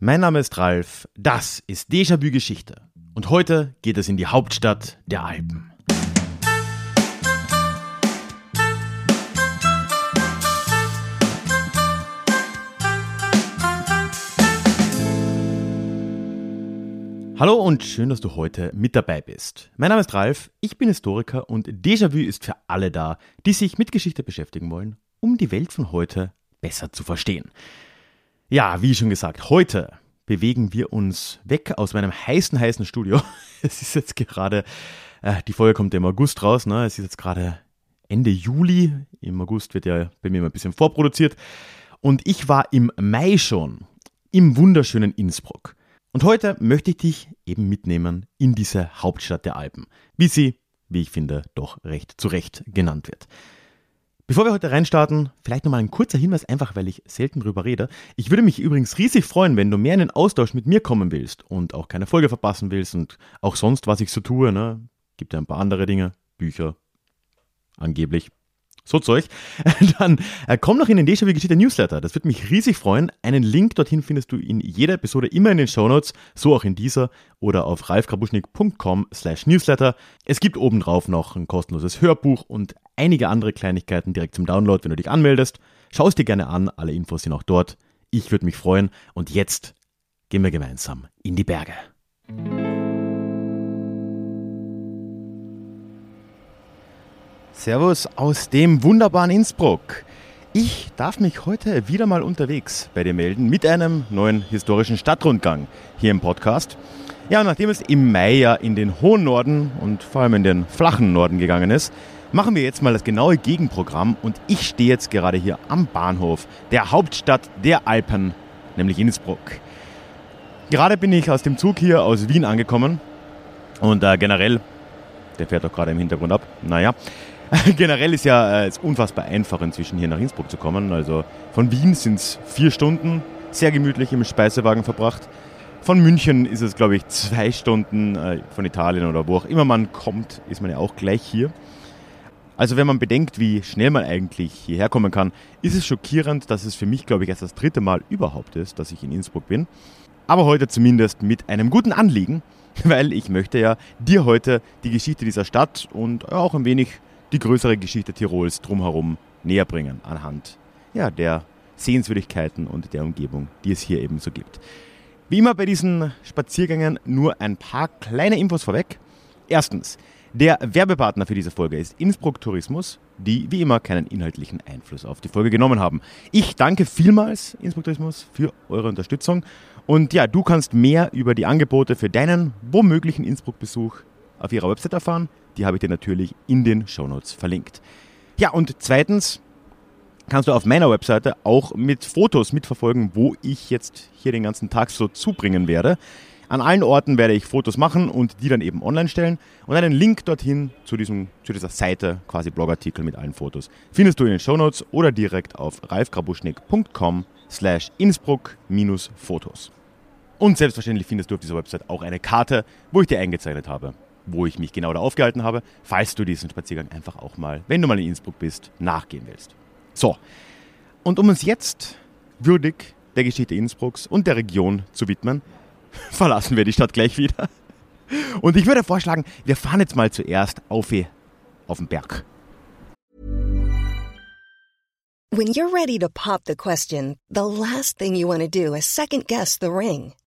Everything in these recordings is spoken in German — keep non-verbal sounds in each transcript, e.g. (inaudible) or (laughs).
Mein Name ist Ralf, das ist Déjà-vu Geschichte und heute geht es in die Hauptstadt der Alpen. Hallo und schön, dass du heute mit dabei bist. Mein Name ist Ralf, ich bin Historiker und Déjà-vu ist für alle da, die sich mit Geschichte beschäftigen wollen, um die Welt von heute besser zu verstehen. Ja, wie schon gesagt, heute bewegen wir uns weg aus meinem heißen, heißen Studio. (laughs) Es ist jetzt gerade, äh, die Folge kommt ja im August raus, ne? es ist jetzt gerade Ende Juli. Im August wird ja bei mir mal ein bisschen vorproduziert. Und ich war im Mai schon im wunderschönen Innsbruck. Und heute möchte ich dich eben mitnehmen in diese Hauptstadt der Alpen, wie sie, wie ich finde, doch recht zu Recht genannt wird. Bevor wir heute reinstarten, vielleicht nochmal ein kurzer Hinweis, einfach weil ich selten drüber rede. Ich würde mich übrigens riesig freuen, wenn du mehr in den Austausch mit mir kommen willst und auch keine Folge verpassen willst und auch sonst, was ich so tue. Ne? Gibt ja ein paar andere Dinge, Bücher, angeblich so Zeug, (laughs) dann äh, komm noch in den Déjà-vu Geschichte Newsletter. Das würde mich riesig freuen. Einen Link dorthin findest du in jeder Episode immer in den Shownotes, so auch in dieser oder auf ralfkrabuschnik.com slash newsletter. Es gibt obendrauf noch ein kostenloses Hörbuch und einige andere Kleinigkeiten direkt zum Download, wenn du dich anmeldest. Schau es dir gerne an, alle Infos sind auch dort. Ich würde mich freuen und jetzt gehen wir gemeinsam in die Berge. Servus aus dem wunderbaren Innsbruck. Ich darf mich heute wieder mal unterwegs bei dir melden mit einem neuen historischen Stadtrundgang hier im Podcast. Ja, nachdem es im Mai ja in den hohen Norden und vor allem in den flachen Norden gegangen ist, machen wir jetzt mal das genaue Gegenprogramm und ich stehe jetzt gerade hier am Bahnhof der Hauptstadt der Alpen, nämlich Innsbruck. Gerade bin ich aus dem Zug hier aus Wien angekommen und äh, generell, der fährt doch gerade im Hintergrund ab, naja, (laughs) Generell ist ja äh, es unfassbar einfach, inzwischen hier nach Innsbruck zu kommen. Also von Wien sind es vier Stunden, sehr gemütlich im Speisewagen verbracht. Von München ist es, glaube ich, zwei Stunden. Äh, von Italien oder wo auch immer man kommt, ist man ja auch gleich hier. Also wenn man bedenkt, wie schnell man eigentlich hierher kommen kann, ist es schockierend, dass es für mich, glaube ich, erst das dritte Mal überhaupt ist, dass ich in Innsbruck bin. Aber heute zumindest mit einem guten Anliegen, (laughs) weil ich möchte ja dir heute die Geschichte dieser Stadt und auch ein wenig die größere Geschichte Tirols drumherum näher bringen anhand ja, der Sehenswürdigkeiten und der Umgebung, die es hier eben so gibt. Wie immer bei diesen Spaziergängen nur ein paar kleine Infos vorweg. Erstens, der Werbepartner für diese Folge ist Innsbruck Tourismus, die wie immer keinen inhaltlichen Einfluss auf die Folge genommen haben. Ich danke vielmals Innsbruck Tourismus für eure Unterstützung und ja, du kannst mehr über die Angebote für deinen womöglichen Innsbruck-Besuch auf ihrer Website erfahren. Die habe ich dir natürlich in den Shownotes verlinkt. Ja, und zweitens kannst du auf meiner Webseite auch mit Fotos mitverfolgen, wo ich jetzt hier den ganzen Tag so zubringen werde. An allen Orten werde ich Fotos machen und die dann eben online stellen. Und einen Link dorthin zu, diesem, zu dieser Seite, quasi Blogartikel mit allen Fotos, findest du in den Shownotes oder direkt auf ralfgrabuschnick.com slash innsbruck-fotos. Und selbstverständlich findest du auf dieser Website auch eine Karte, wo ich dir eingezeichnet habe, wo ich mich genau da aufgehalten habe, falls du diesen Spaziergang einfach auch mal, wenn du mal in Innsbruck bist, nachgehen willst. So, und um uns jetzt würdig der Geschichte Innsbrucks und der Region zu widmen, (laughs) verlassen wir die Stadt gleich wieder. Und ich würde vorschlagen, wir fahren jetzt mal zuerst auf, auf den Berg. When you're ready to pop the question, the last thing you want to do is second guess the ring.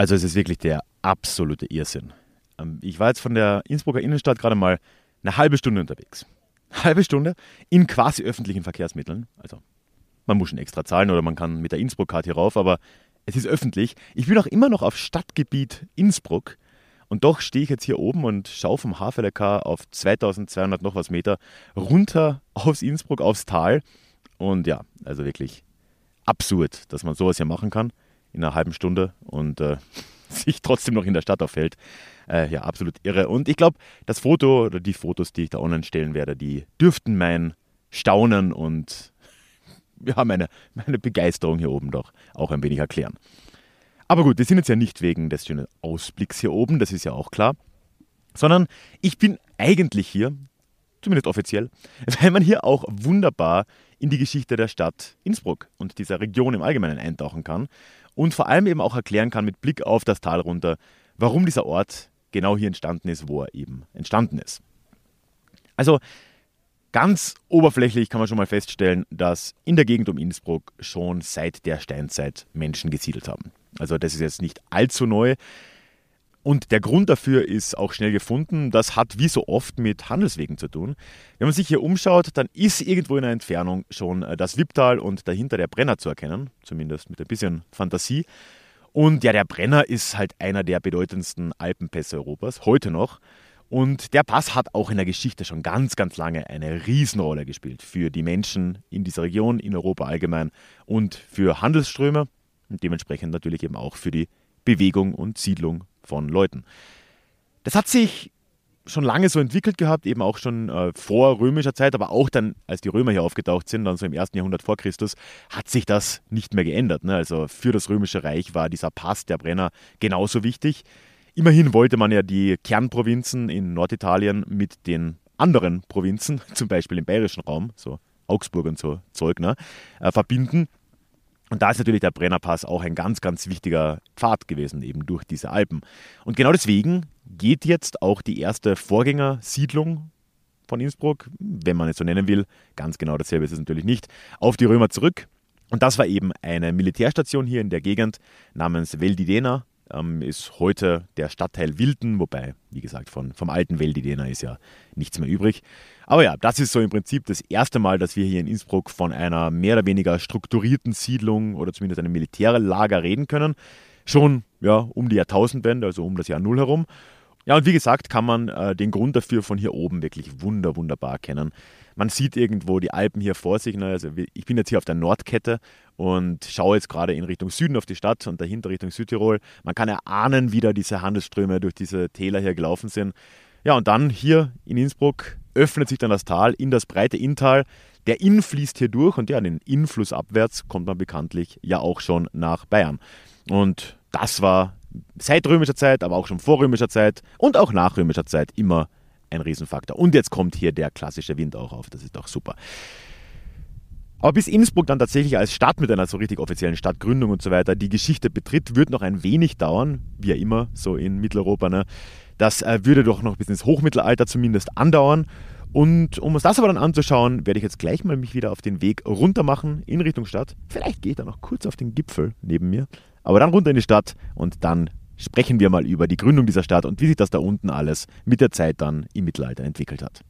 Also es ist wirklich der absolute Irrsinn. Ähm, ich war jetzt von der Innsbrucker Innenstadt gerade mal eine halbe Stunde unterwegs. Halbe Stunde in quasi öffentlichen Verkehrsmitteln. Also man muss schon extra zahlen oder man kann mit der Innsbruck-Card hier rauf, aber es ist öffentlich. Ich bin auch immer noch auf Stadtgebiet Innsbruck und doch stehe ich jetzt hier oben und schaue vom HVLK auf 2200 noch was Meter runter aus Innsbruck, aufs Tal. Und ja, also wirklich absurd, dass man sowas hier machen kann in einer halben Stunde und äh, (laughs) sich trotzdem noch in der Stadt aufhält. Äh, ja, absolut irre. Und ich glaube, das Foto oder die Fotos, die ich da online stellen werde, die dürften mein Staunen und (laughs) ja, meine, meine Begeisterung hier oben doch auch ein wenig erklären. Aber gut, wir sind jetzt ja nicht wegen des schönen Ausblicks hier oben, das ist ja auch klar, sondern ich bin eigentlich hier, zumindest offiziell, (laughs) weil man hier auch wunderbar in die Geschichte der Stadt Innsbruck und dieser Region im Allgemeinen eintauchen kann und vor allem eben auch erklären kann mit Blick auf das Tal runter, warum dieser Ort genau hier entstanden ist, wo er eben entstanden ist. Also Ganz oberflächlich kann man schon mal feststellen, dass in der Gegend um Innsbruck schon seit der Steinzeit Menschen gesiedelt haben. Also das ist jetzt nicht allzu neu. Und der Grund dafür ist auch schnell gefunden. Das hat wie so oft mit Handelswegen zu tun. Wenn man sich hier umschaut, dann ist irgendwo in der Entfernung schon äh, das Wipptal und dahinter der Brenner zu erkennen. Zumindest mit ein bisschen Fantasie. Und ja, der Brenner ist halt einer der bedeutendsten Alpenpässe Europas, heute noch. Und der Pass hat auch in der Geschichte schon ganz, ganz lange eine Riesenrolle gespielt für die Menschen in dieser Region, in Europa allgemein und für Handelsströme und dementsprechend natürlich eben auch für die Bewegung und Siedlung von Leuten. Das hat sich schon lange so entwickelt gehabt, eben auch schon äh, vor römischer Zeit, aber auch dann, als die Römer hier aufgetaucht sind, dann so im ersten Jahrhundert vor Christus, hat sich das nicht mehr geändert. Ne? Also für das römische Reich war dieser Pass der Brenner genauso wichtig. Immerhin wollte man ja die Kernprovinzen in Norditalien mit den anderen Provinzen, (laughs) zum Beispiel im bayerischen Raum, so Augsburg und so Zeug, ne, äh, verbinden. Und da ist natürlich der Brennerpass auch ein ganz, ganz wichtiger Pfad gewesen, eben durch diese Alpen. Und genau deswegen geht jetzt auch die erste Vorgängersiedlung von Innsbruck, wenn man es so nennen will, ganz genau dasselbe ist es natürlich nicht, auf die Römer zurück. Und das war eben eine Militärstation hier in der Gegend namens Veldidena ähm, ist heute der Stadtteil Wilden, wobei, wie gesagt, von, vom alten Veldidena ist ja nichts mehr übrig. Aber ja, das ist so im Prinzip das erste Mal, dass wir hier in Innsbruck von einer mehr oder weniger strukturierten Siedlung oder zumindest einem Militärlager reden können. Schon ja, um die Jahrtausendwende, also um das Jahr Null herum. Ja, und wie gesagt, kann man äh, den Grund dafür von hier oben wirklich wunder, wunderbar erkennen. Man sieht irgendwo die Alpen hier vor sich. Ne? Also ich bin jetzt hier auf der Nordkette und schaue jetzt gerade in Richtung Süden auf die Stadt und dahinter Richtung Südtirol. Man kann erahnen, wie da diese Handelsströme durch diese Täler hier gelaufen sind. Ja, und dann hier in Innsbruck öffnet sich dann das Tal in das breite Inntal. Der Inn fließt hier durch und ja, den Innfluss abwärts kommt man bekanntlich ja auch schon nach Bayern. Und das war seit römischer Zeit, aber auch schon vor römischer Zeit und auch nach römischer Zeit immer ein Riesenfaktor. Und jetzt kommt hier der klassische Wind auch auf. Das ist doch super. Aber bis Innsbruck dann tatsächlich als Stadt mit einer so richtig offiziellen Stadtgründung und so weiter die Geschichte betritt, wird noch ein wenig dauern, wie ja immer so in Mitteleuropa. Ne? Das äh, würde doch noch bis ins Hochmittelalter zumindest andauern. Und um uns das aber dann anzuschauen, werde ich jetzt gleich mal mich wieder auf den Weg runter machen in Richtung Stadt. Vielleicht gehe ich dann noch kurz auf den Gipfel neben mir, aber dann runter in die Stadt und dann sprechen wir mal über die Gründung dieser Stadt und wie sich das da unten alles mit der Zeit dann im Mittelalter entwickelt hat.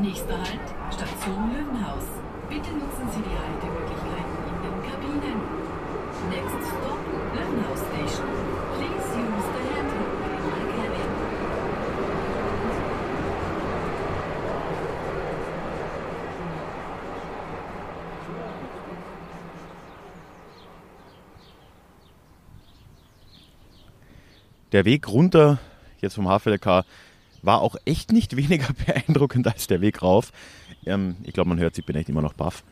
Nächster Halt, Station Löwenhaus. Bitte nutzen Sie die Haltemöglichkeiten in den Kabinen. Next stop, Löwenhaus Station. Please use the handrail in the cabin. Der Weg runter, jetzt vom HVLK, war auch echt nicht (laughs) weniger beeindruckend als der Weg rauf. Ähm, ich glaube, man hört, ich bin echt immer noch baff.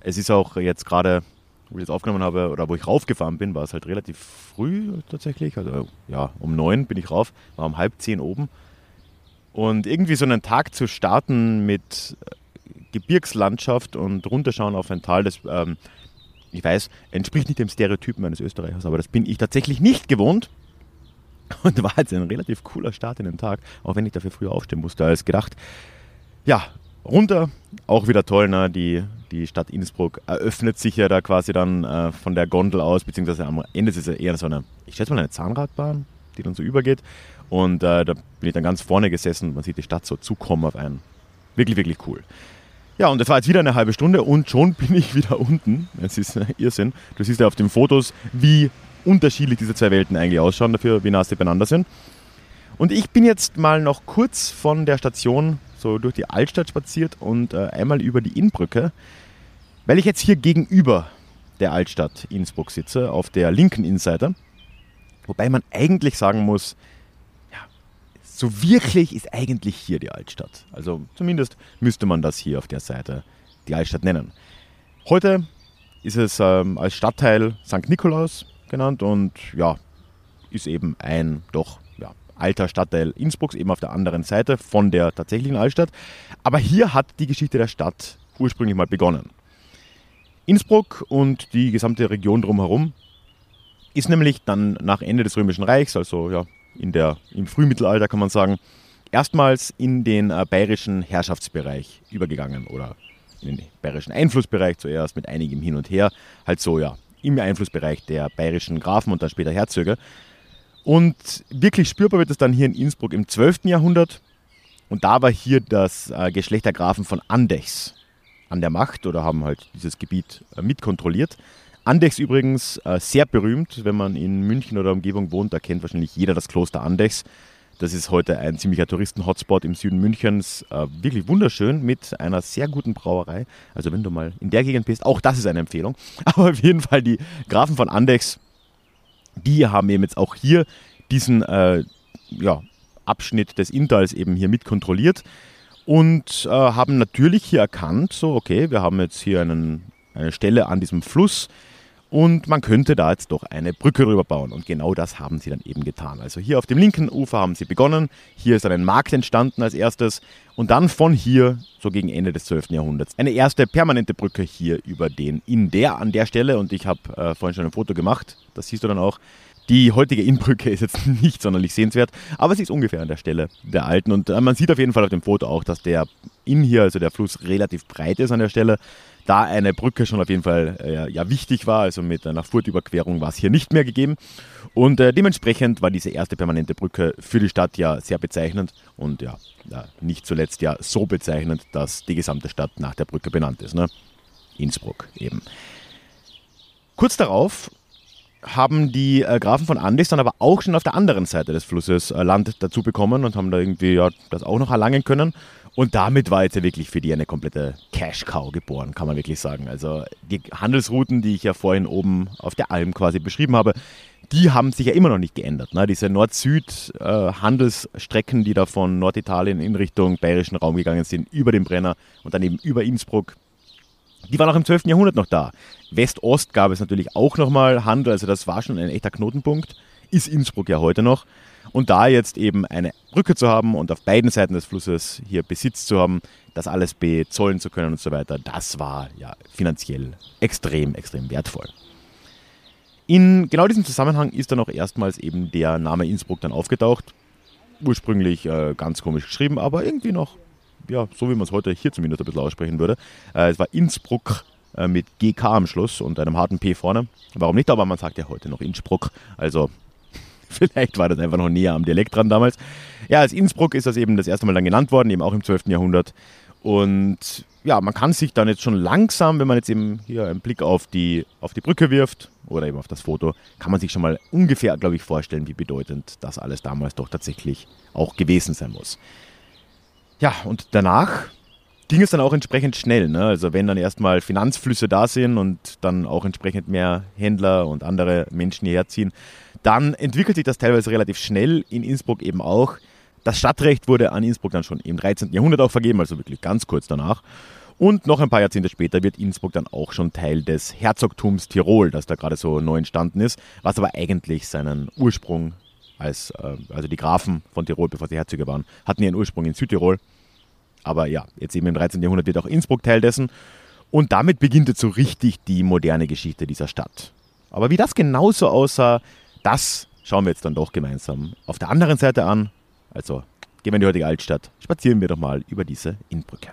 Es ist auch jetzt gerade, wo ich das aufgenommen habe oder wo ich raufgefahren bin, war es halt relativ früh tatsächlich. Also ja, um neun bin ich rauf, war um halb zehn oben. Und irgendwie so einen Tag zu starten mit äh, Gebirgslandschaft und runterschauen auf ein Tal, das, ähm, ich weiß, entspricht nicht dem Stereotypen eines Österreichers, aber das bin ich tatsächlich nicht gewohnt. (laughs) Und war jetzt ein relativ cooler Start in den Tag, auch wenn ich dafür früher aufstehen musste als gedacht. Ja, runter, auch wieder toll, ne? die, die Stadt Innsbruck eröffnet sich ja da quasi dann äh, von der Gondel aus, beziehungsweise am Ende ist es ja eher so eine, ich schätze mal eine Zahnradbahn, die dann so übergeht. Und äh, da bin ich dann ganz vorne gesessen, man sieht die Stadt so zukommen auf einen. Wirklich, wirklich cool. Ja, und das war jetzt wieder eine halbe Stunde und schon (laughs) bin ich wieder unten. Es ist Irrsinn. Du siehst ja auf den Fotos, wie unterschiedlich diese zwei Welten eigentlich ausschauen, dafür wie nah sie beieinander sind. Und ich bin jetzt mal noch kurz von der Station so durch die Altstadt spaziert und äh, einmal über die Innbrücke, weil ich jetzt hier gegenüber der Altstadt Innsbruck sitze, auf der linken Innenseite. Wobei man eigentlich sagen muss, ja, so wirklich ist eigentlich hier die Altstadt. Also zumindest müsste man das hier auf der Seite die Altstadt nennen. Heute ist es ähm, als Stadtteil St. Nikolaus genannt und ja, ist eben ein doch ja, alter Stadtteil Innsbrucks, eben auf der anderen Seite von der tatsächlichen Altstadt. Aber hier hat die Geschichte der Stadt ursprünglich mal begonnen. Innsbruck und die gesamte Region drumherum ist nämlich dann nach Ende des Römischen Reichs, also ja, in der, im Frühmittelalter kann man sagen, erstmals in den äh, bayerischen Herrschaftsbereich übergegangen oder in den bayerischen Einflussbereich zuerst mit einigem Hin und Her, halt so ja, im Einflussbereich der bayerischen Grafen und dann später Herzöge. Und wirklich spürbar wird es dann hier in Innsbruck im 12. Jahrhundert. Und da war hier das äh, Geschlecht der Grafen von Andechs an der Macht oder haben halt dieses Gebiet äh, mitkontrolliert. Andechs übrigens äh, sehr berühmt, wenn man in München oder Umgebung wohnt, da kennt wahrscheinlich jeder das Kloster Andechs. Das ist heute ein ziemlicher Touristen-Hotspot im Süden Münchens. Äh, wirklich wunderschön mit einer sehr guten Brauerei. Also wenn du mal in der Gegend bist, auch das ist eine Empfehlung. (laughs) Aber auf jeden Fall die Grafen von Andechs, die haben eben jetzt auch hier diesen äh, ja, Abschnitt des Inntals eben hier mit kontrolliert und äh, haben natürlich hier erkannt, so okay, wir haben jetzt hier einen, eine Stelle an diesem Fluss, und man könnte da jetzt doch eine Brücke rüberbauen. Und genau das haben sie dann eben getan. Also hier auf dem linken Ufer haben sie begonnen. Hier ist dann ein Markt entstanden als erstes. Und dann von hier, so gegen Ende des 12. Jahrhunderts, eine erste permanente Brücke hier über den Inn der an der Stelle. Und ich habe äh, vorhin schon ein Foto gemacht. Das siehst du dann auch. Die heutige Innbrücke ist jetzt (laughs) nicht sonderlich sehenswert, aber sie ist ungefähr an der Stelle der alten. Und äh, man sieht auf jeden Fall auf dem Foto auch, dass der Inn hier, also der Fluss, relativ breit ist an der Stelle da eine Brücke schon auf jeden Fall äh, ja, wichtig war. Also mit einer Furtüberquerung war es hier nicht mehr gegeben. Und äh, dementsprechend war diese erste permanente Brücke für die Stadt ja sehr bezeichnend und ja, ja, nicht zuletzt ja so bezeichnend, dass die gesamte Stadt nach der Brücke benannt ist. Ne? Innsbruck eben. Kurz darauf haben die äh, Grafen von Andis dann aber auch schon auf der anderen Seite des Flusses äh, Land dazu bekommen und haben da irgendwie ja, das auch noch erlangen können. Und damit war jetzt ja wirklich für die eine komplette Cash-Cow geboren, kann man wirklich sagen. Also die Handelsrouten, die ich ja vorhin oben auf der Alm quasi beschrieben habe, die haben sich ja immer noch nicht geändert. Ne? Diese Nord-Süd-Handelsstrecken, die da von Norditalien in Richtung bayerischen Raum gegangen sind, über den Brenner und dann eben über Innsbruck, die waren auch im 12. Jahrhundert noch da. West-Ost gab es natürlich auch nochmal Handel, also das war schon ein echter Knotenpunkt. Ist Innsbruck ja heute noch. Und da jetzt eben eine Brücke zu haben und auf beiden Seiten des Flusses hier Besitz zu haben, das alles bezollen zu können und so weiter, das war ja finanziell extrem, extrem wertvoll. In genau diesem Zusammenhang ist dann auch erstmals eben der Name Innsbruck dann aufgetaucht. Ursprünglich äh, ganz komisch geschrieben, aber irgendwie noch, ja, so wie man es heute hier zumindest ein bisschen aussprechen würde. Äh, es war Innsbruck äh, mit GK am Schluss und einem harten P vorne. Warum nicht? Aber man sagt ja heute noch Innsbruck. Also (laughs) Vielleicht war das einfach noch näher am Dialekt dran damals. Ja, als Innsbruck ist das eben das erste Mal dann genannt worden, eben auch im 12. Jahrhundert. Und ja, man kann sich dann jetzt schon langsam, wenn man jetzt eben hier einen Blick auf die, auf die Brücke wirft oder eben auf das Foto, kann man sich schon mal ungefähr, glaube ich, vorstellen, wie bedeutend das alles damals doch tatsächlich auch gewesen sein muss. Ja, und danach ging es dann auch entsprechend schnell. Ne? Also wenn dann erstmal Finanzflüsse da sind und dann auch entsprechend mehr Händler und andere Menschen hierher ziehen, dann entwickelt sich das teilweise relativ schnell, in Innsbruck eben auch. Das Stadtrecht wurde an Innsbruck dann schon im 13. Jahrhundert auch vergeben, also wirklich ganz kurz danach. Und noch ein paar Jahrzehnte später wird Innsbruck dann auch schon Teil des Herzogtums Tirol, das da gerade so neu entstanden ist, was aber eigentlich seinen Ursprung als, äh, also die Grafen von Tirol, bevor sie Herzöge waren, hatten ihren Ursprung in Südtirol. Aber ja, jetzt eben im 13. Jahrhundert wird auch Innsbruck Teil dessen. Und damit beginnt jetzt so richtig die moderne Geschichte dieser Stadt. Aber wie das genauso aussah, das schauen wir jetzt dann doch gemeinsam auf der anderen Seite an. Also gehen wir in die heutige Altstadt, spazieren wir doch mal über diese Innbrücke.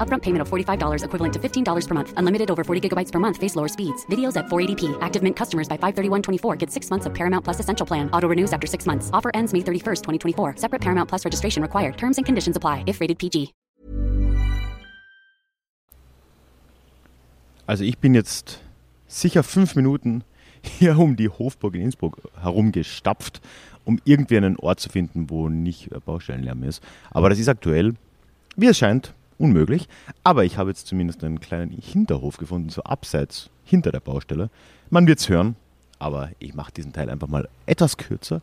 Upfront payment of $45 equivalent to $15 per month. Unlimited over 40 gigabytes per month. Face lower speeds. Videos at 480p. Active Mint customers by 531.24 get six months of Paramount Plus Essential Plan. Auto renews after six months. Offer ends May 31st, 2024. Separate Paramount Plus registration required. Terms and conditions apply if rated PG. Also ich bin jetzt sicher fünf Minuten (laughs) hier um die Hofburg in Innsbruck herumgestapft, um irgendwie einen Ort zu finden, wo nicht Baustellenlärm ist. Aber das ist aktuell, wie es scheint, unmöglich. Aber ich habe jetzt zumindest einen kleinen Hinterhof gefunden, so abseits hinter der Baustelle. Man wird es hören, aber ich mache diesen Teil einfach mal etwas kürzer.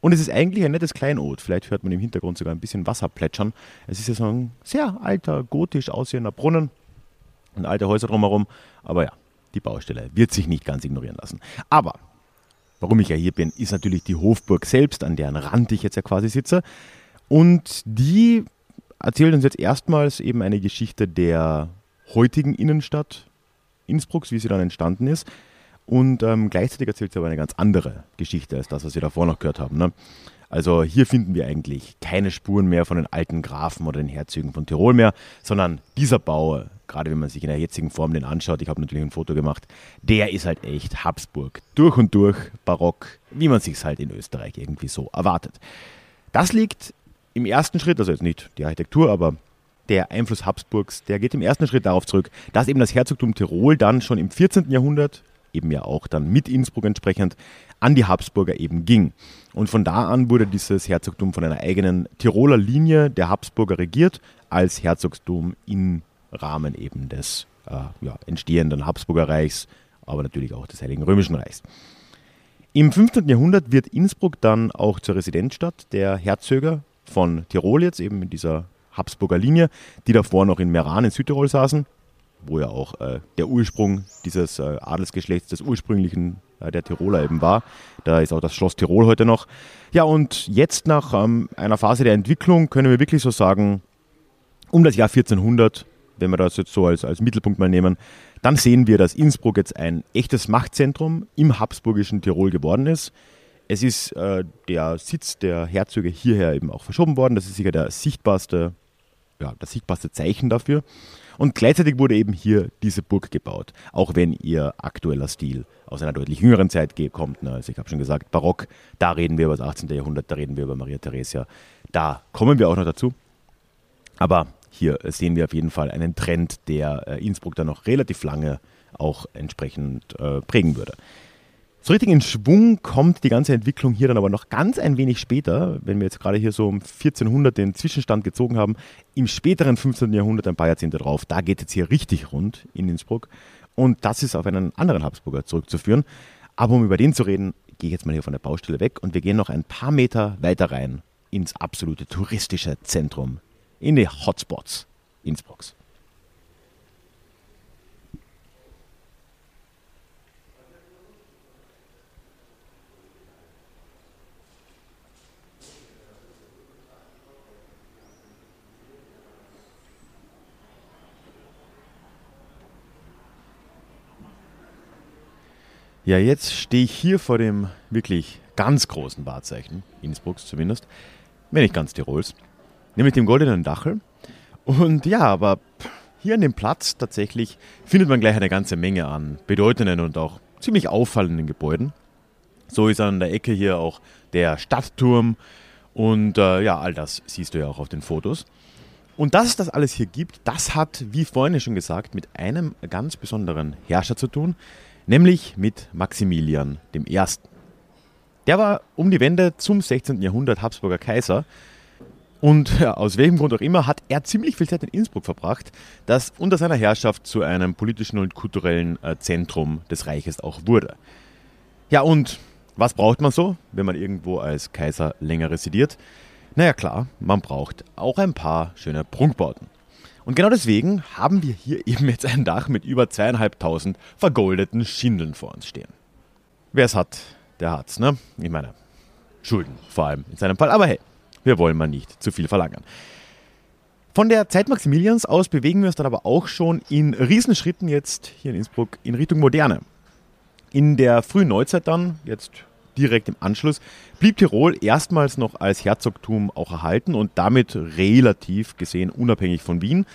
Und es ist eigentlich ein nettes Kleinod. Vielleicht hört man im Hintergrund sogar ein bisschen Wasser plätschern. Es ist ja so ein sehr alter, gotisch aussehender Brunnen und alte Häuser drumherum. Aber ja, die Baustelle wird sich nicht ganz ignorieren lassen. Aber warum ich ja hier bin, ist natürlich die Hofburg selbst, an deren Rand ich jetzt ja quasi sitze. Und die erzählt uns jetzt erstmals eben eine Geschichte der heutigen Innenstadt Innsbrucks, wie sie dann entstanden ist. Und ähm, gleichzeitig erzählt sie aber eine ganz andere Geschichte als das, was wir davor noch gehört haben. Ne? Also hier finden wir eigentlich keine Spuren mehr von den alten Grafen oder den Herzögen von Tirol mehr, sondern dieser Bau, gerade wenn man sich in der jetzigen Form den anschaut, ich habe natürlich ein Foto gemacht, der ist halt echt Habsburg. Durch und durch barock, wie man sich es halt in Österreich irgendwie so erwartet. Das liegt im ersten Schritt, also jetzt nicht die Architektur, aber der Einfluss Habsburgs, der geht im ersten Schritt darauf zurück, dass eben das Herzogtum Tirol dann schon im 14. Jahrhundert eben ja auch dann mit Innsbruck entsprechend, an die Habsburger eben ging. Und von da an wurde dieses Herzogtum von einer eigenen Tiroler Linie der Habsburger regiert, als Herzogtum im Rahmen eben des äh, ja, entstehenden Habsburger Reichs, aber natürlich auch des Heiligen Römischen Reichs. Im 15. Jahrhundert wird Innsbruck dann auch zur Residenzstadt der Herzöge von Tirol jetzt, eben in dieser Habsburger Linie, die davor noch in Meran in Südtirol saßen wo ja auch äh, der Ursprung dieses äh, Adelsgeschlechts des ursprünglichen äh, der Tiroler eben war. Da ist auch das Schloss Tirol heute noch. Ja, und jetzt nach ähm, einer Phase der Entwicklung können wir wirklich so sagen, um das Jahr 1400, wenn wir das jetzt so als, als Mittelpunkt mal nehmen, dann sehen wir, dass Innsbruck jetzt ein echtes Machtzentrum im habsburgischen Tirol geworden ist. Es ist äh, der Sitz der Herzöge hierher eben auch verschoben worden. Das ist sicher der sichtbarste, ja, das sichtbarste Zeichen dafür. Und gleichzeitig wurde eben hier diese Burg gebaut, auch wenn ihr aktueller Stil aus einer deutlich jüngeren Zeit kommt. Ne? Also ich habe schon gesagt, Barock, da reden wir über das 18. Jahrhundert, da reden wir über Maria Theresia, da kommen wir auch noch dazu. Aber hier sehen wir auf jeden Fall einen Trend, der äh, Innsbruck dann noch relativ lange auch entsprechend äh, prägen würde. So richtig in Schwung kommt die ganze Entwicklung hier dann aber noch ganz ein wenig später, wenn wir jetzt gerade hier so um 1400 den Zwischenstand gezogen haben, im späteren 15. Jahrhundert, ein paar Jahrzehnte drauf, da geht es hier richtig rund in Innsbruck. Und das ist auf einen anderen Habsburger zurückzuführen. Aber um über den zu reden, gehe ich jetzt mal hier von der Baustelle weg und wir gehen noch ein paar Meter weiter rein ins absolute touristische Zentrum, in die Hotspots Innsbrucks. Ja, jetzt stehe ich hier vor dem wirklich ganz großen Wahrzeichen, Innsbrucks zumindest, wenn nicht ganz Tirols, nämlich dem Goldenen Dachel. Und ja, aber hier an dem Platz tatsächlich findet man gleich eine ganze Menge an bedeutenden und auch ziemlich auffallenden Gebäuden. So ist an der Ecke hier auch der Stadtturm und äh, ja, all das siehst du ja auch auf den Fotos. Und dass es das alles hier gibt, das hat, wie vorhin schon gesagt, mit einem ganz besonderen Herrscher zu tun, nämlich mit Maximilian I. Der war um die Wende zum 16. Jahrhundert Habsburger Kaiser. Und ja, aus welchem Grund auch immer hat er ziemlich viel Zeit in Innsbruck verbracht, das unter seiner Herrschaft zu einem politischen und kulturellen äh, Zentrum des Reiches auch wurde. Ja, und was braucht man so, wenn man irgendwo als Kaiser länger residiert? Naja klar, man braucht auch ein paar schöne Prunkbauten. Und genau deswegen haben wir hier (laughs) eben jetzt ein Dach mit über zweieinhalbtausend vergoldeten Schindeln vor uns stehen. Wer es hat, der hat's, ne? Ich meine, Schulden vor allem in seinem Fall. Aber hey, wir wollen mal nicht zu viel verlangen. Von der Zeit Maximilians aus bewegen wir uns dann aber auch schon in Riesenschritten jetzt hier in Innsbruck in Richtung Moderne. In der frühen Neuzeit dann, jetzt direkt im Anschluss, blieb Tirol erstmals noch als Herzogtum auch erhalten und damit relativ gesehen unabhängig von Wien.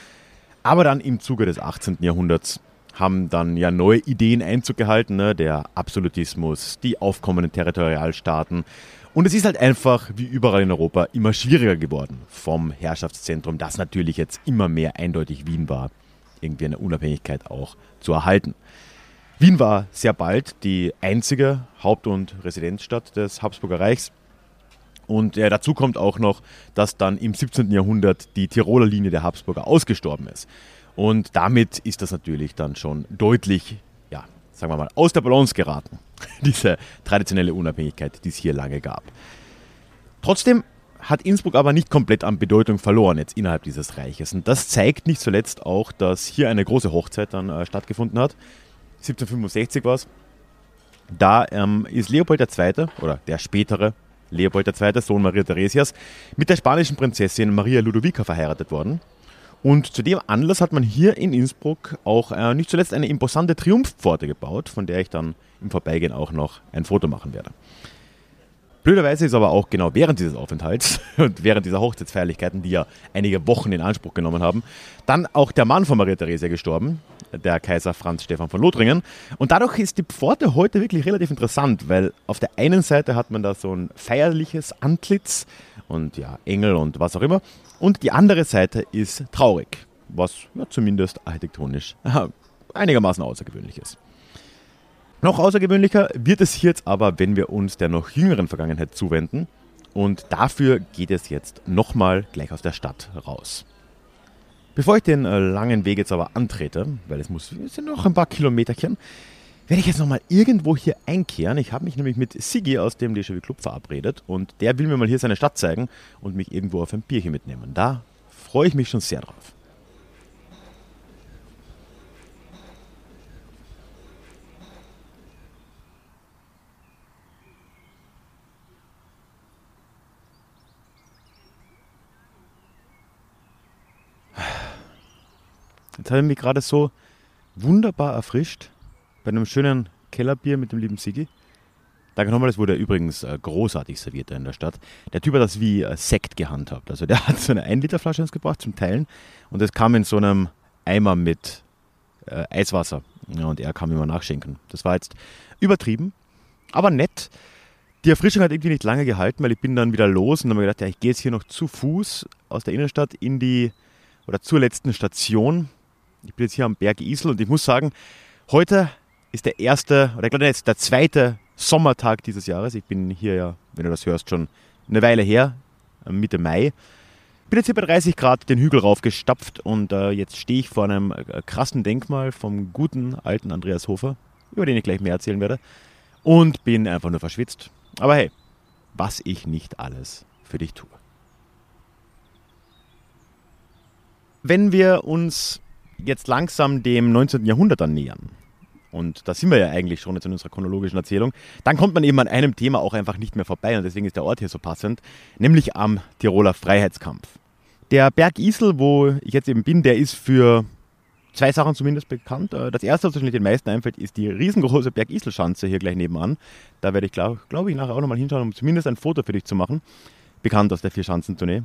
Aber dann im Zuge des 18. Jahrhunderts haben dann ja neue Ideen Einzug gehalten, ne? der Absolutismus, die aufkommenden Territorialstaaten. Und es ist halt einfach, wie überall in Europa, immer schwieriger geworden vom Herrschaftszentrum, das natürlich jetzt immer mehr eindeutig Wien war, irgendwie eine Unabhängigkeit auch zu erhalten. Wien war sehr bald die einzige Haupt- und Residenzstadt des Habsburger Reichs. Und äh, dazu kommt auch noch, dass dann im 17. Jahrhundert die Tiroler Linie der Habsburger ausgestorben ist. Und damit ist das natürlich dann schon deutlich, ja, sagen wir mal, aus der Balance geraten, (laughs) diese traditionelle Unabhängigkeit, die es hier lange gab. Trotzdem hat Innsbruck aber nicht komplett an Bedeutung verloren jetzt innerhalb dieses Reiches. Und das zeigt nicht zuletzt auch, dass hier eine große Hochzeit dann äh, stattgefunden hat. 1765 war es. Da ähm, ist Leopold II., oder der spätere Leopold II., Sohn Maria Theresias, mit der spanischen Prinzessin Maria Ludovica verheiratet worden. Und zu dem Anlass hat man hier in Innsbruck auch äh, nicht zuletzt eine imposante Triumphpforte gebaut, von der ich dann im Vorbeigehen auch noch ein Foto machen werde. Blöderweise ist aber auch genau während dieses Aufenthalts (laughs) und während dieser Hochzeitsfeierlichkeiten, die ja einige Wochen in Anspruch genommen haben, dann auch der Mann von Maria Theresia gestorben, der Kaiser Franz Stephan von Lothringen. Und dadurch ist die Pforte heute wirklich relativ interessant, weil auf der einen Seite hat man da so ein feierliches Antlitz und ja, Engel und was auch immer. Und die andere Seite ist traurig, was ja, zumindest architektonisch einigermaßen außergewöhnlich ist. Noch außergewöhnlicher wird es hier jetzt aber, wenn wir uns der noch jüngeren Vergangenheit zuwenden. Und dafür geht es jetzt nochmal gleich aus der Stadt raus. Bevor ich den äh, langen Weg jetzt aber antrete, weil es, muss, es sind noch ein paar Kilometerchen, werde ich jetzt nochmal irgendwo hier einkehren. Ich habe mich nämlich mit Sigi aus dem Déjà-vu Club verabredet und der will mir mal hier seine Stadt zeigen und mich irgendwo auf ein Bierchen mitnehmen. Da freue ich mich schon sehr drauf. Jetzt habe ich mich gerade so wunderbar erfrischt bei einem schönen Kellerbier mit dem lieben Sigi. Danke nochmal, das wurde übrigens äh, großartig serviert in der Stadt. Der Typ hat das wie äh, Sekt gehandhabt. Also der (laughs) hat so eine 1-Liter-Flasche uns gebracht zum Teilen und das kam in so einem Eimer mit äh, Eiswasser. Ja, und er kam immer nachschenken. Das war jetzt übertrieben, aber nett. Die Erfrischung hat irgendwie nicht lange gehalten, weil ich bin dann wieder los und habe mir gedacht, ja, ich gehe jetzt hier noch zu Fuß aus der Innenstadt in die oder zur letzten Station. Ich bin jetzt hier am Berg Isel und ich muss sagen, heute ist der erste, oder ich glaube jetzt der zweite Sommertag dieses Jahres. Ich bin hier ja, wenn du das hörst, schon eine Weile her, äh, Mitte Mai. Bin jetzt hier bei 30 Grad den Hügel raufgestapft und äh, jetzt stehe ich vor einem äh, krassen Denkmal vom guten alten Andreas Hofer, über den ich gleich mehr erzählen werde, und bin einfach nur verschwitzt. Aber hey, was ich nicht alles für dich tue. Wenn wir uns jetzt langsam dem 19. Jahrhundert annähern, und da sind wir ja eigentlich schon jetzt in unserer chronologischen Erzählung, dann kommt man eben an einem Thema auch einfach nicht mehr vorbei und deswegen ist der Ort hier so passend, nämlich am Tiroler Freiheitskampf. Der Berg Isel, wo ich jetzt eben bin, der ist für zwei Sachen zumindest bekannt. Äh, das erste, was wahrscheinlich den meisten einfällt, ist die riesengroße Berg Isel-Schanze hier gleich nebenan. Da werde ich, glaube glaub ich, nachher auch nochmal hinschauen, um zumindest ein Foto für dich zu machen. Bekannt aus der Vier-Schanzentournee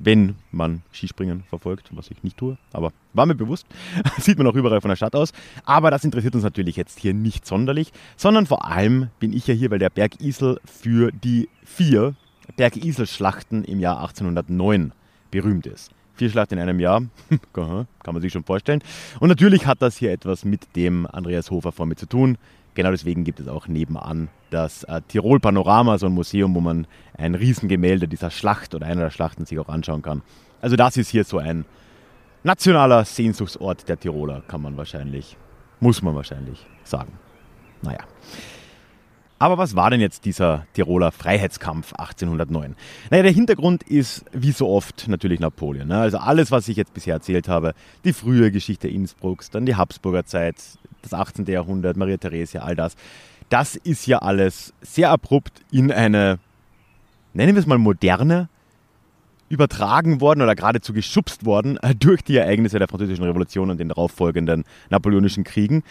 wenn man Skispringen verfolgt, was ich nicht tue, aber war mir bewusst, (laughs) sieht man auch überall von der Stadt aus. Aber das interessiert uns natürlich jetzt hier nicht sonderlich, sondern vor allem bin ich ja hier, weil der Berg Isel für die vier Berg Isel Schlachten im Jahr 1809 berühmt ist. Vier Schlachten in einem Jahr, (laughs) kann man sich schon vorstellen. Und natürlich hat das hier etwas mit dem Andreas Hofer vor mir zu tun. Genau deswegen gibt es auch nebenan das äh, Tirol Panorama, so ein Museum, wo man ein Riesengemälde dieser Schlacht oder einer der Schlachten sich auch anschauen kann. Also das ist hier so ein nationaler Sehnsuchtsort der Tiroler, kann man wahrscheinlich, muss man wahrscheinlich sagen. Naja. Aber was war denn jetzt dieser Tiroler Freiheitskampf 1809? Naja, der Hintergrund ist wie so oft natürlich Napoleon. Ne? Also alles, was ich jetzt bisher erzählt habe, die frühe Geschichte Innsbrucks, dann die Habsburger Zeit, das 18. Jahrhundert, Maria Theresia, all das, das ist ja alles sehr abrupt in eine, nennen wir es mal moderne, übertragen worden oder geradezu geschubst worden äh, durch die Ereignisse der Französischen Revolution und den darauffolgenden Napoleonischen Kriegen.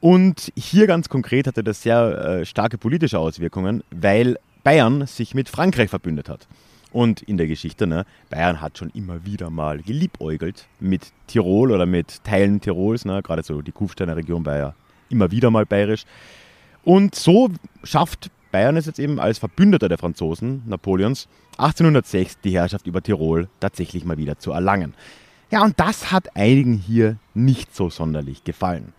Und hier ganz konkret hatte das sehr äh, starke politische Auswirkungen, weil Bayern sich mit Frankreich verbündet hat. Und in der Geschichte, ne, Bayern hat schon immer wieder mal geliebäugelt mit Tirol oder mit Teilen Tirols, ne, gerade so die Kufsteiner Region war ja immer wieder mal bayerisch. Und so schafft Bayern es jetzt eben als Verbündeter der Franzosen, Napoleons, 1806 die Herrschaft über Tirol tatsächlich mal wieder zu erlangen. Ja, und das hat einigen hier nicht so sonderlich gefallen.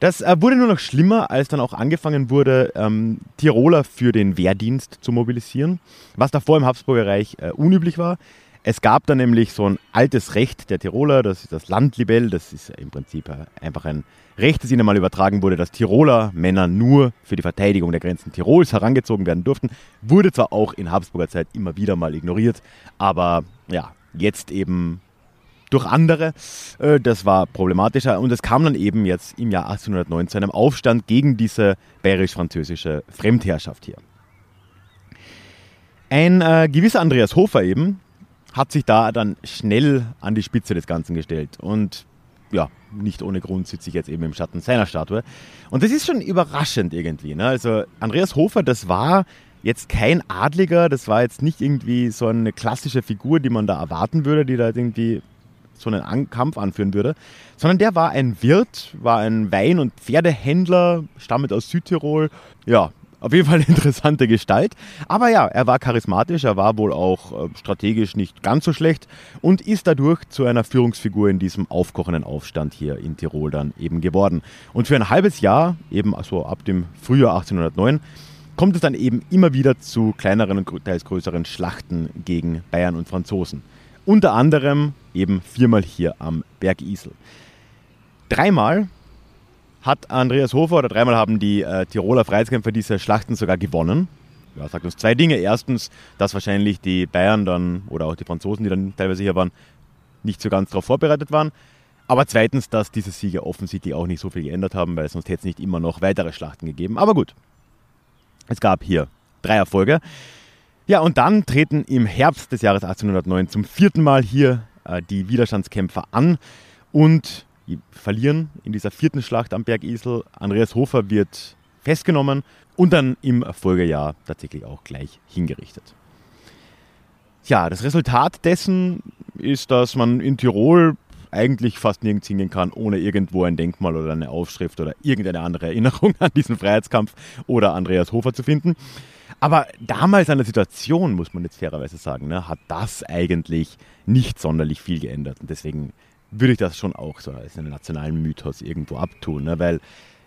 Das äh, wurde nur noch schlimmer, als dann auch angefangen wurde, ähm, Tiroler für den Wehrdienst zu mobilisieren, was davor im Habsburger Reich äh, unüblich war. Es gab da nämlich so ein altes Recht der Tiroler, das ist das Landlibell, das ist im Prinzip äh, einfach ein Recht, das ihnen mal übertragen wurde, dass Tiroler Männer nur für die Verteidigung der Grenzen Tirols herangezogen werden durften. Wurde zwar auch in Habsburger Zeit immer wieder mal ignoriert, aber ja, jetzt eben durch andere. Äh, das war problematischer und es kam dann eben jetzt im Jahr 1809 zu einem Aufstand gegen diese bayerisch-französische Fremdherrschaft hier. Ein äh, gewisser Andreas Hofer eben hat sich da dann schnell an die Spitze des Ganzen gestellt und ja, nicht ohne Grund sitze ich jetzt eben im Schatten seiner Statue. Und das ist schon überraschend irgendwie. Ne? Also Andreas Hofer, das war jetzt kein Adliger, das war jetzt nicht irgendwie so eine klassische Figur, die man da erwarten würde, die da irgendwie so einen An Kampf anführen würde, sondern der war ein Wirt, war ein Wein- und Pferdehändler, stammt aus Südtirol. Ja, auf jeden Fall eine (laughs) interessante Gestalt. Aber ja, er war charismatisch, er war wohl auch äh, strategisch nicht ganz so schlecht und ist dadurch zu einer Führungsfigur in diesem aufkochenden Aufstand hier in Tirol dann eben geworden. Und für ein halbes Jahr, eben also ab dem Frühjahr 1809, kommt es dann eben immer wieder zu kleineren und teils größeren Schlachten gegen Bayern und Franzosen. Unter anderem eben viermal hier am Berg Isel. Dreimal hat Andreas Hofer oder dreimal haben die äh, Tiroler Freiheitskämpfer diese Schlachten sogar gewonnen. Ja, sagt uns zwei Dinge. Erstens, dass wahrscheinlich die Bayern dann oder auch die Franzosen, die dann teilweise hier waren, nicht so ganz darauf vorbereitet waren. Aber zweitens, dass diese Siege offensichtlich auch nicht so viel geändert haben, weil sonst hätte es nicht immer noch weitere Schlachten gegeben. Aber gut, es gab hier drei Erfolge. Ja, und dann treten im Herbst des Jahres 1809 zum vierten Mal hier äh, die Widerstandskämpfer an und verlieren in dieser vierten Schlacht am Berg Isel. Andreas Hofer wird festgenommen und dann im Folgejahr tatsächlich auch gleich hingerichtet. Ja, das Resultat dessen ist, dass man in Tirol eigentlich fast nirgends hingehen kann, ohne irgendwo ein Denkmal oder eine Aufschrift oder irgendeine andere Erinnerung (laughs) an diesen Freiheitskampf oder Andreas Hofer zu finden. Aber damals an der Situation, muss man jetzt fairerweise sagen, ne, hat das eigentlich nicht sonderlich viel geändert. Und deswegen würde ich das schon auch so als einen nationalen Mythos irgendwo abtun. Ne? Weil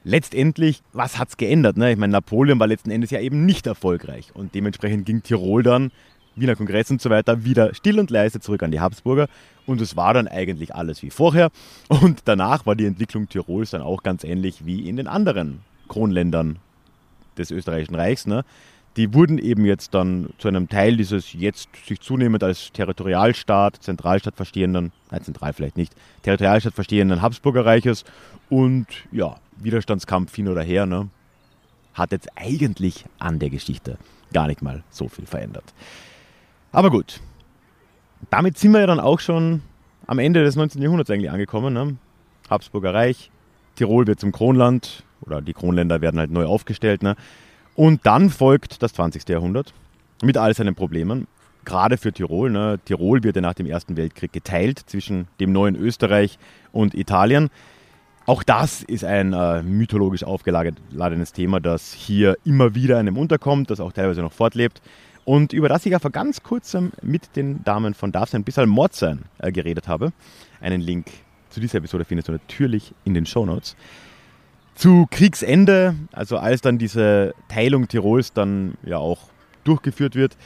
letztendlich, was hat es geändert? Ne? Ich meine, Napoleon war letzten Endes ja eben nicht erfolgreich. Und dementsprechend ging Tirol dann, Wiener Kongress und so weiter, wieder still und leise zurück an die Habsburger. Und es war dann eigentlich alles wie vorher. Und danach war die Entwicklung Tirols dann auch ganz ähnlich wie in den anderen Kronländern des Österreichischen Reichs. Ne? Die wurden eben jetzt dann zu einem Teil dieses jetzt sich zunehmend als Territorialstaat, Zentralstaat verstehenden, nein, zentral vielleicht nicht, Territorialstaat verstehenden Habsburger Reiches und ja, Widerstandskampf hin oder her, ne, hat jetzt eigentlich an der Geschichte gar nicht mal so viel verändert. Aber gut, damit sind wir ja dann auch schon am Ende des 19. Jahrhunderts eigentlich angekommen. Ne? Habsburger Reich, Tirol wird zum Kronland oder die Kronländer werden halt neu aufgestellt. Ne? Und dann folgt das 20. Jahrhundert mit all seinen Problemen. Gerade für Tirol. Ne? Tirol wird ja nach dem Ersten Weltkrieg geteilt zwischen dem neuen Österreich und Italien. Auch das ist ein äh, mythologisch aufgeladenes Thema, das hier immer wieder einem unterkommt, das auch teilweise noch fortlebt. und über das ich ja vor ganz kurzem mit den Damen von Darf sein bisschen Mord sein äh, geredet habe. Einen Link zu dieser Episode findest du natürlich in den Show Notes. Zu Kriegsende, also als dann diese Teilung Tirols dann ja auch durchgeführt wird,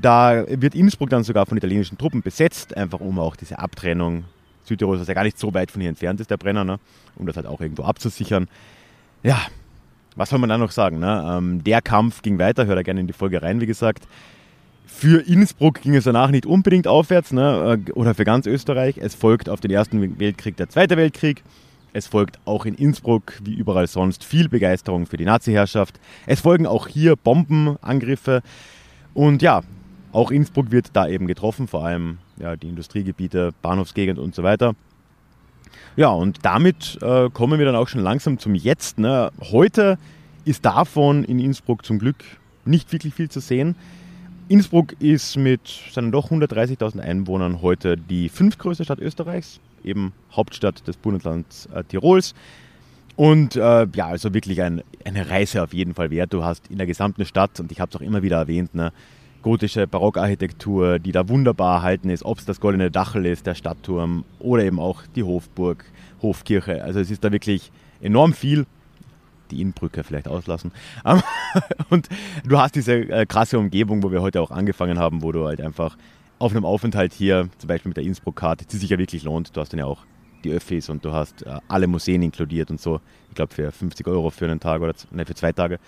da wird Innsbruck dann sogar von italienischen Truppen besetzt, einfach um auch diese Abtrennung Südtirols, was ja gar nicht so weit von hier entfernt ist, der Brenner, ne? um das halt auch irgendwo abzusichern. Ja, was soll man da noch sagen? Ne? Ähm, der Kampf ging weiter, hört da gerne in die Folge rein, wie gesagt. Für Innsbruck ging es danach nicht unbedingt aufwärts, ne? Äh, oder für ganz Österreich. Es folgt auf den Ersten Weltkrieg der Zweite Weltkrieg. Es folgt auch in Innsbruck, wie überall sonst, viel Begeisterung für die Nazi-Herrschaft. Es folgen auch hier Bombenangriffe. Und ja, auch Innsbruck wird da eben getroffen, vor allem ja, die Industriegebiete, Bahnhofsgegend und so weiter. Ja, und damit äh, kommen wir dann auch schon langsam zum Jetzt. Ne? Heute ist davon in Innsbruck zum Glück nicht wirklich viel zu sehen. Innsbruck ist mit seinen doch 130.000 Einwohnern heute die fünftgrößte Stadt Österreichs, eben Hauptstadt des Bundeslands äh, Tirols. Und äh, ja, also wirklich ein, eine Reise auf jeden Fall wert. Du hast in der gesamten Stadt, und ich habe es auch immer wieder erwähnt, ne, gotische Barockarchitektur, die da wunderbar erhalten ist, ob es das goldene Dachel ist, der Stadtturm oder eben auch die Hofburg, Hofkirche. Also es ist da wirklich enorm viel. Die Innenbrücke vielleicht auslassen. (laughs) Und du hast diese äh, krasse Umgebung, wo wir heute auch angefangen haben, wo du halt einfach auf einem Aufenthalt hier, zum Beispiel mit der Innsbruck-Karte, die sich ja wirklich lohnt. Du hast dann ja auch die Öffis und du hast äh, alle Museen inkludiert und so. Ich glaube für 50 Euro für einen Tag oder ne, für zwei Tage.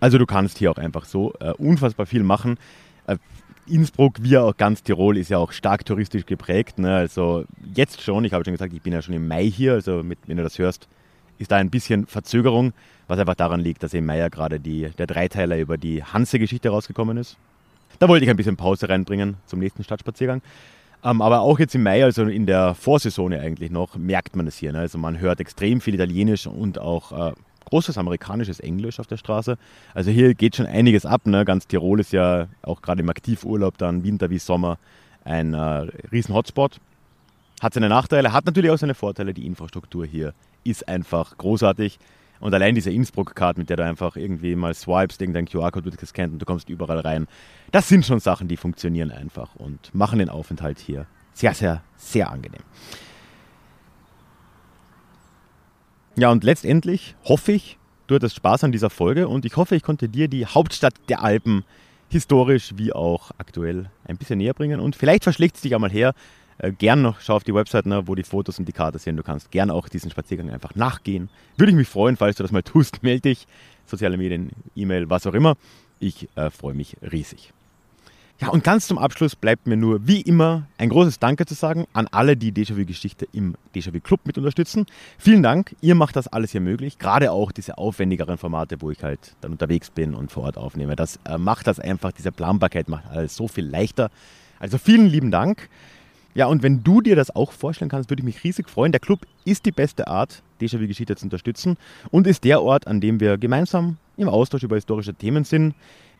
Also du kannst hier auch einfach so äh, unfassbar viel machen. Äh, Innsbruck, wie auch ganz Tirol, ist ja auch stark touristisch geprägt. Ne? Also jetzt schon, ich habe schon gesagt, ich bin ja schon im Mai hier, also mit, wenn du das hörst, ist da ein bisschen Verzögerung, was einfach daran liegt, dass im Mai ja gerade die, der Dreiteiler über die Hanse-Geschichte rausgekommen ist. Da wollte ich ein bisschen Pause reinbringen zum nächsten Stadtspaziergang. Ähm, aber auch jetzt im Mai, also in der Vorsaison eigentlich noch, merkt man es hier. Ne? Also man hört extrem viel Italienisch und auch äh, großes amerikanisches Englisch auf der Straße. Also hier geht schon einiges ab. Ne? Ganz Tirol ist ja auch gerade im Aktivurlaub dann Winter wie Sommer ein äh, riesen Hotspot. Hat seine Nachteile, hat natürlich auch seine Vorteile. Die Infrastruktur hier ist einfach großartig. Und allein diese Innsbruck-Card, mit der du einfach irgendwie mal swipest, irgendein QR-Code wird gescannt und du kommst überall rein. Das sind schon Sachen, die funktionieren einfach und machen den Aufenthalt hier sehr, sehr, sehr angenehm. Ja, und letztendlich hoffe ich, du hattest Spaß an dieser Folge und ich hoffe, ich konnte dir die Hauptstadt der Alpen historisch wie auch aktuell ein bisschen näher bringen und vielleicht verschlägt es dich einmal her. Äh, gern noch, schau auf die Website, ne, wo die Fotos und die Karte sind. Du kannst gern auch diesen Spaziergang einfach nachgehen. Würde ich mich freuen, falls du das mal (laughs) tust, melde dich. Soziale Medien, E-Mail, was auch immer. Ich äh, freue mich riesig. Ja, und ganz zum Abschluss bleibt mir nur wie immer ein großes Danke zu sagen an alle, die Déjà-vu-Geschichte im Déjà-vu-Club mit unterstützen. Vielen Dank, ihr macht das alles hier möglich. Gerade auch diese aufwendigeren Formate, wo ich halt dann unterwegs bin und vor Ort aufnehme. Das äh, macht das einfach, diese Planbarkeit macht alles so viel leichter. Also vielen lieben Dank. Ja, und wenn du dir das auch vorstellen kannst, würde ich mich riesig freuen. Der Club ist die beste Art, Déjà-vu-Geschichte zu unterstützen und ist der Ort, an dem wir gemeinsam im Austausch über historische Themen sind.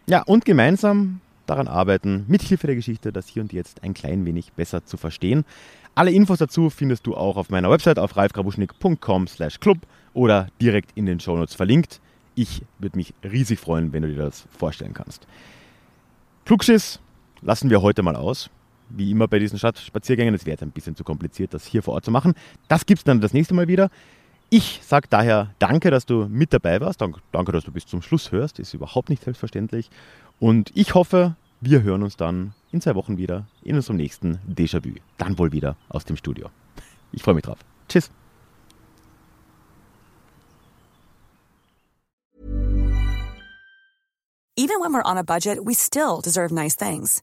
Ja, und gemeinsam daran arbeiten, mithilfe der Geschichte das hier und jetzt ein klein wenig besser zu verstehen. Alle Infos dazu findest du auch auf meiner Website auf ralfgrabuschnik.com slash club oder direkt in den Shownotes verlinkt. Ich würde mich riesig freuen, wenn du dir das vorstellen kannst. Klugschiss lassen wir heute mal aus. Wie immer bei diesen Stadtspaziergängen, es wäre jetzt ein bisschen zu kompliziert, das hier vor Ort zu machen. Das gibt es dann das nächste Mal wieder. Ich sage daher danke, dass du mit dabei warst. Danke, dass du bis zum Schluss hörst. Ist überhaupt nicht selbstverständlich. Und ich hoffe, wir hören uns dann in zwei Wochen wieder in unserem nächsten Déjà-vu. Dann wohl wieder aus dem Studio. Ich freue mich drauf. Tschüss. Even when we're on a budget, we still deserve nice things.